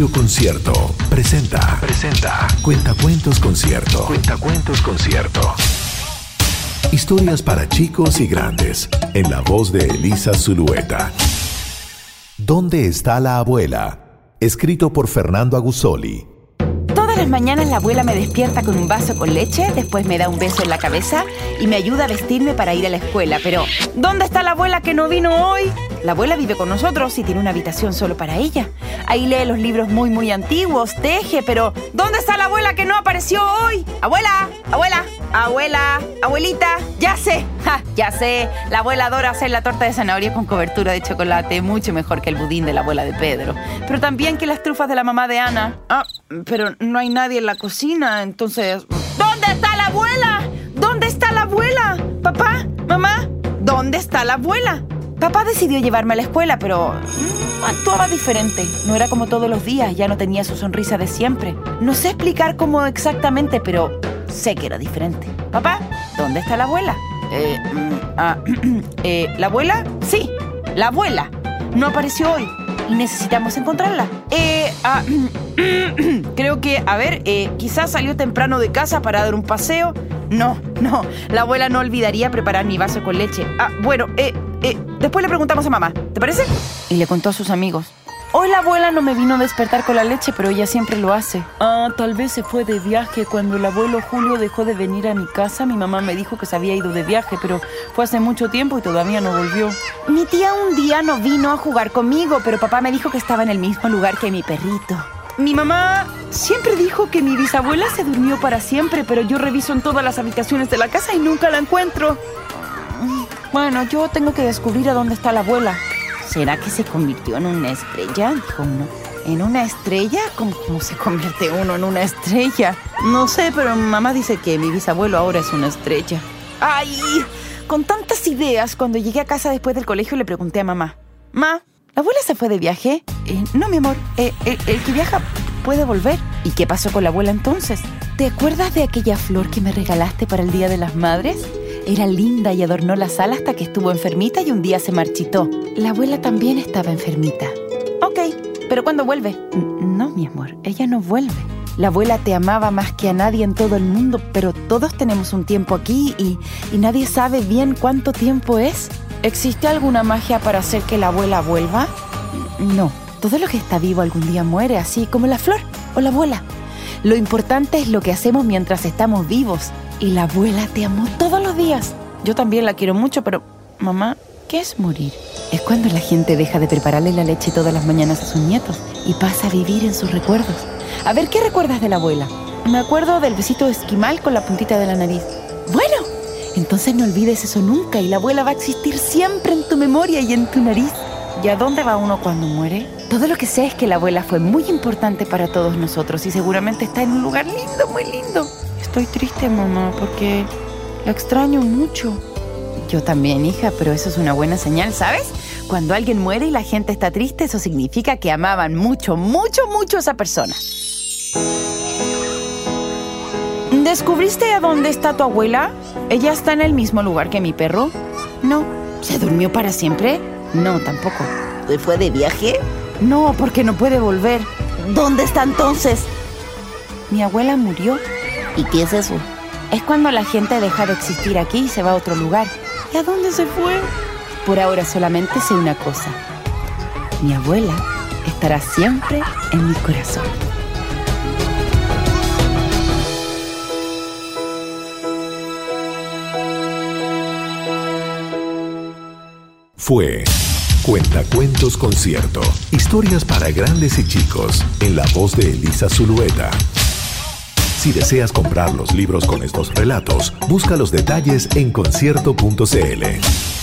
Radio Concierto presenta. Presenta. Cuentacuentos Concierto. Cuentacuentos Concierto. Historias para chicos y grandes. En la voz de Elisa Zulueta. ¿Dónde está la abuela? Escrito por Fernando Agusoli. Todas las mañanas la abuela me despierta con un vaso con leche, después me da un beso en la cabeza y me ayuda a vestirme para ir a la escuela. Pero, ¿dónde está la abuela que no vino hoy? La abuela vive con nosotros y tiene una habitación solo para ella. Ahí lee los libros muy, muy antiguos, teje, pero ¿dónde está la abuela que no apareció hoy? Abuela, abuela, abuela, abuelita, ya sé, ya sé. La abuela adora hacer la torta de zanahoria con cobertura de chocolate, mucho mejor que el budín de la abuela de Pedro. Pero también que las trufas de la mamá de Ana. Ah, pero no hay nadie en la cocina, entonces... ¿Dónde está la abuela? ¿Dónde está la abuela? ¿Papá? ¿Mamá? ¿Dónde está la abuela? Papá decidió llevarme a la escuela, pero mm, actuaba diferente. No era como todos los días, ya no tenía su sonrisa de siempre. No sé explicar cómo exactamente, pero sé que era diferente. Papá, ¿dónde está la abuela? Eh, mm, ah, eh, ¿La abuela? Sí, la abuela. No apareció hoy necesitamos encontrarla. Eh, ah, creo que, a ver, eh, quizás salió temprano de casa para dar un paseo. No, no, la abuela no olvidaría preparar mi vaso con leche. Ah, bueno, eh, eh, después le preguntamos a mamá, ¿te parece? Y le contó a sus amigos. Hoy la abuela no me vino a despertar con la leche, pero ella siempre lo hace. Ah, tal vez se fue de viaje. Cuando el abuelo Julio dejó de venir a mi casa, mi mamá me dijo que se había ido de viaje, pero fue hace mucho tiempo y todavía no volvió. Mi tía un día no vino a jugar conmigo, pero papá me dijo que estaba en el mismo lugar que mi perrito. Mi mamá siempre dijo que mi bisabuela se durmió para siempre, pero yo reviso en todas las habitaciones de la casa y nunca la encuentro. Bueno, yo tengo que descubrir a dónde está la abuela. ¿Será que se convirtió en una estrella? Dijo uno. ¿En una estrella? ¿Cómo, ¿Cómo, se convierte uno en una estrella? No sé, pero mamá dice que mi bisabuelo ahora es una estrella. ¡Ay! Con tantas ideas, cuando llegué a casa después del colegio le pregunté a mamá. Ma, ¿la abuela se fue de viaje? Eh, no, mi amor. Eh, el que viaja puede volver. ¿Y qué pasó con la abuela entonces? ¿Te acuerdas de aquella flor que me regalaste para el Día de las Madres? Era linda y adornó la sala hasta que estuvo enfermita y un día se marchitó. La abuela también estaba enfermita. Ok, pero ¿cuándo vuelve? No, mi amor, ella no vuelve. La abuela te amaba más que a nadie en todo el mundo, pero todos tenemos un tiempo aquí y, y nadie sabe bien cuánto tiempo es. ¿Existe alguna magia para hacer que la abuela vuelva? No, todo lo que está vivo algún día muere, así como la flor o la abuela. Lo importante es lo que hacemos mientras estamos vivos. Y la abuela te amó todos los días. Yo también la quiero mucho, pero mamá, ¿qué es morir? Es cuando la gente deja de prepararle la leche todas las mañanas a sus nietos y pasa a vivir en sus recuerdos. A ver, ¿qué recuerdas de la abuela? Me acuerdo del besito esquimal con la puntita de la nariz. Bueno, entonces no olvides eso nunca y la abuela va a existir siempre en tu memoria y en tu nariz. ¿Y a dónde va uno cuando muere? Todo lo que sé es que la abuela fue muy importante para todos nosotros y seguramente está en un lugar lindo, muy lindo. Estoy triste, mamá, porque la extraño mucho. Yo también, hija, pero eso es una buena señal, ¿sabes? Cuando alguien muere y la gente está triste, eso significa que amaban mucho, mucho, mucho a esa persona. ¿Descubriste a dónde está tu abuela? ¿Ella está en el mismo lugar que mi perro? No. ¿Se durmió para siempre? No, tampoco. ¿Se fue de viaje? No, porque no puede volver. ¿Dónde está entonces? Mi abuela murió. ¿Y qué es eso? Es cuando la gente deja de existir aquí y se va a otro lugar. ¿Y a dónde se fue? Por ahora solamente sé una cosa. Mi abuela estará siempre en mi corazón. Fue Cuentacuentos Concierto. Historias para grandes y chicos. En la voz de Elisa Zulueta. Si deseas comprar los libros con estos relatos, busca los detalles en concierto.cl.